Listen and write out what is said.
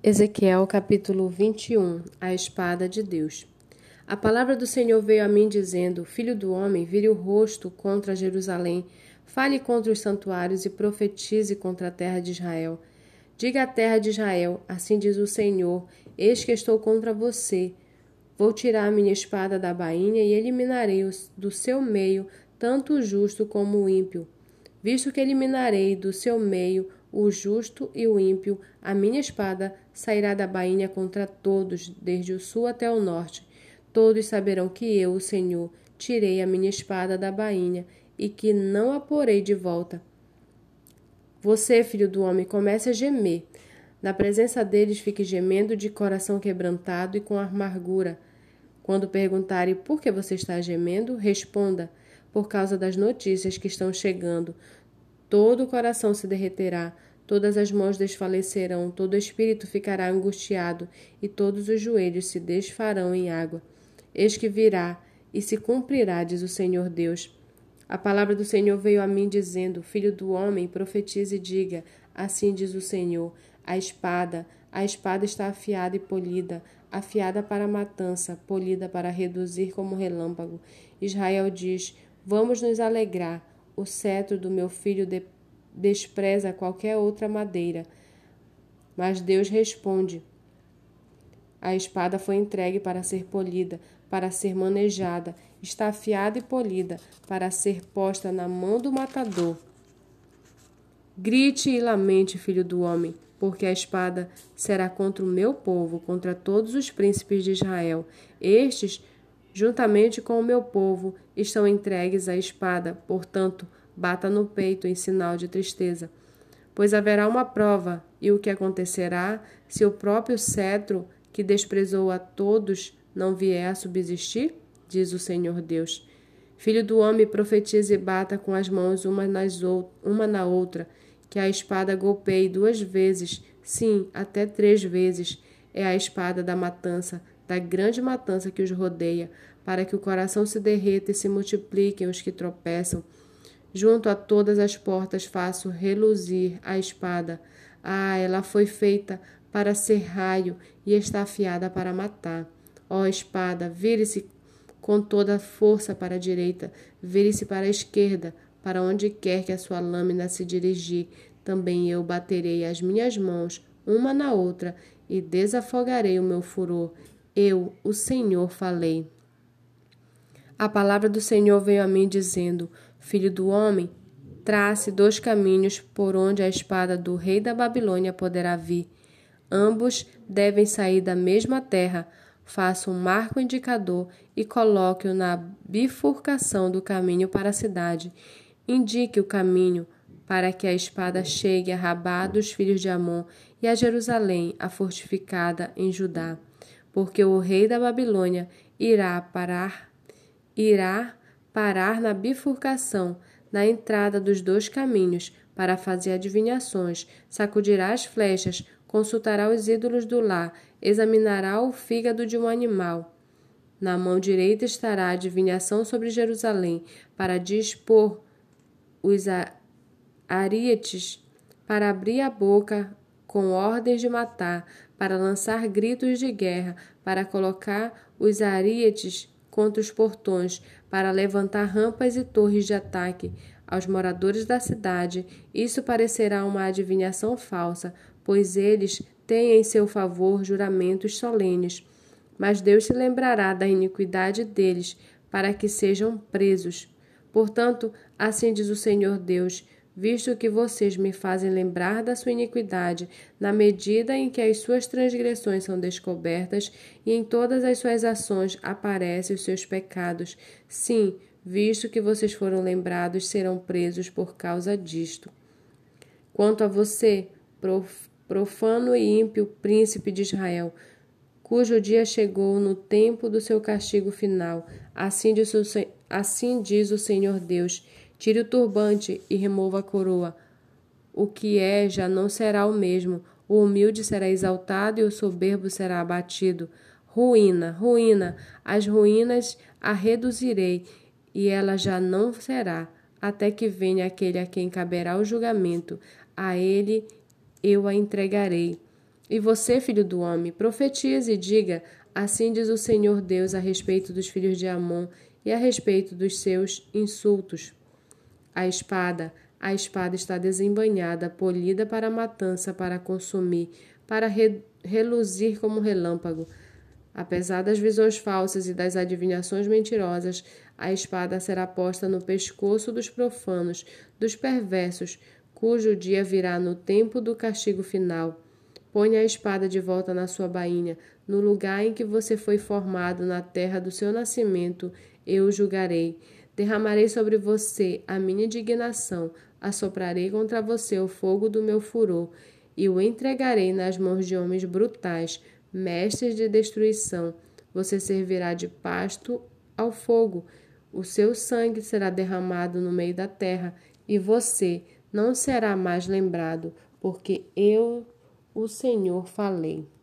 Ezequiel capítulo 21 A espada de Deus A palavra do Senhor veio a mim dizendo: Filho do homem, vire o rosto contra Jerusalém, fale contra os santuários e profetize contra a terra de Israel. Diga à terra de Israel: Assim diz o Senhor: Eis que estou contra você. Vou tirar a minha espada da bainha e eliminarei do seu meio tanto o justo como o ímpio. Visto que eliminarei do seu meio o justo e o ímpio, a minha espada sairá da bainha contra todos, desde o sul até o norte. Todos saberão que eu, o Senhor, tirei a minha espada da bainha e que não a porei de volta. Você, filho do homem, comece a gemer. Na presença deles, fique gemendo de coração quebrantado e com amargura. Quando perguntarem por que você está gemendo, responda: por causa das notícias que estão chegando. Todo o coração se derreterá, todas as mãos desfalecerão, todo o espírito ficará angustiado, e todos os joelhos se desfarão em água. Eis que virá e se cumprirá, diz o Senhor Deus. A palavra do Senhor veio a mim dizendo: Filho do homem, profetize e diga: Assim diz o Senhor: A espada, a espada está afiada e polida, afiada para a matança, polida para reduzir como relâmpago. Israel diz: Vamos nos alegrar o cetro do meu filho de, despreza qualquer outra madeira. Mas Deus responde: A espada foi entregue para ser polida, para ser manejada, está afiada e polida, para ser posta na mão do matador. Grite e lamente, filho do homem, porque a espada será contra o meu povo, contra todos os príncipes de Israel. Estes juntamente com o meu povo, estão entregues à espada, portanto, bata no peito em sinal de tristeza. Pois haverá uma prova, e o que acontecerá se o próprio cetro, que desprezou a todos, não vier a subsistir? Diz o Senhor Deus. Filho do homem, profetize e bata com as mãos uma, nas uma na outra, que a espada golpeie duas vezes, sim, até três vezes. É a espada da matança, da grande matança que os rodeia, para que o coração se derreta e se multipliquem os que tropeçam. Junto a todas as portas faço reluzir a espada. Ah, ela foi feita para ser raio e está afiada para matar. Ó espada, vire-se com toda a força para a direita, vire-se para a esquerda, para onde quer que a sua lâmina se dirigir. Também eu baterei as minhas mãos uma na outra e desafogarei o meu furor eu, o Senhor, falei. A palavra do Senhor veio a mim dizendo: Filho do homem, trace dois caminhos por onde a espada do rei da Babilônia poderá vir. Ambos devem sair da mesma terra. Faça um marco indicador e coloque-o na bifurcação do caminho para a cidade. Indique o caminho para que a espada chegue a Rabá dos filhos de Amon e a Jerusalém, a fortificada em Judá porque o rei da Babilônia irá parar, irá parar na bifurcação, na entrada dos dois caminhos, para fazer adivinhações, sacudirá as flechas, consultará os ídolos do lar, examinará o fígado de um animal. Na mão direita estará a adivinhação sobre Jerusalém, para dispor os arietes, para abrir a boca com ordens de matar, para lançar gritos de guerra, para colocar os arietes contra os portões, para levantar rampas e torres de ataque aos moradores da cidade. Isso parecerá uma adivinhação falsa, pois eles têm em seu favor juramentos solenes. Mas Deus se lembrará da iniquidade deles, para que sejam presos. Portanto, assim diz o Senhor Deus: visto que vocês me fazem lembrar da sua iniquidade, na medida em que as suas transgressões são descobertas e em todas as suas ações aparecem os seus pecados. Sim, visto que vocês foram lembrados, serão presos por causa disto. Quanto a você, profano e ímpio príncipe de Israel, cujo dia chegou no tempo do seu castigo final, assim diz o, assim diz o Senhor Deus Tire o turbante e remova a coroa. O que é já não será o mesmo. O humilde será exaltado e o soberbo será abatido. Ruína, ruína, as ruínas a reduzirei, e ela já não será, até que venha aquele a quem caberá o julgamento. A ele eu a entregarei. E você, filho do homem, profetize e diga: Assim diz o Senhor Deus a respeito dos filhos de Amon e a respeito dos seus insultos. A espada, a espada está desembanhada, polida para a matança, para consumir, para re reluzir como relâmpago. Apesar das visões falsas e das adivinhações mentirosas, a espada será posta no pescoço dos profanos, dos perversos, cujo dia virá no tempo do castigo final. Ponha a espada de volta na sua bainha, no lugar em que você foi formado, na terra do seu nascimento, eu o julgarei. Derramarei sobre você a minha indignação, assoprarei contra você o fogo do meu furor, e o entregarei nas mãos de homens brutais, mestres de destruição. Você servirá de pasto ao fogo. O seu sangue será derramado no meio da terra, e você não será mais lembrado, porque eu, o Senhor, falei.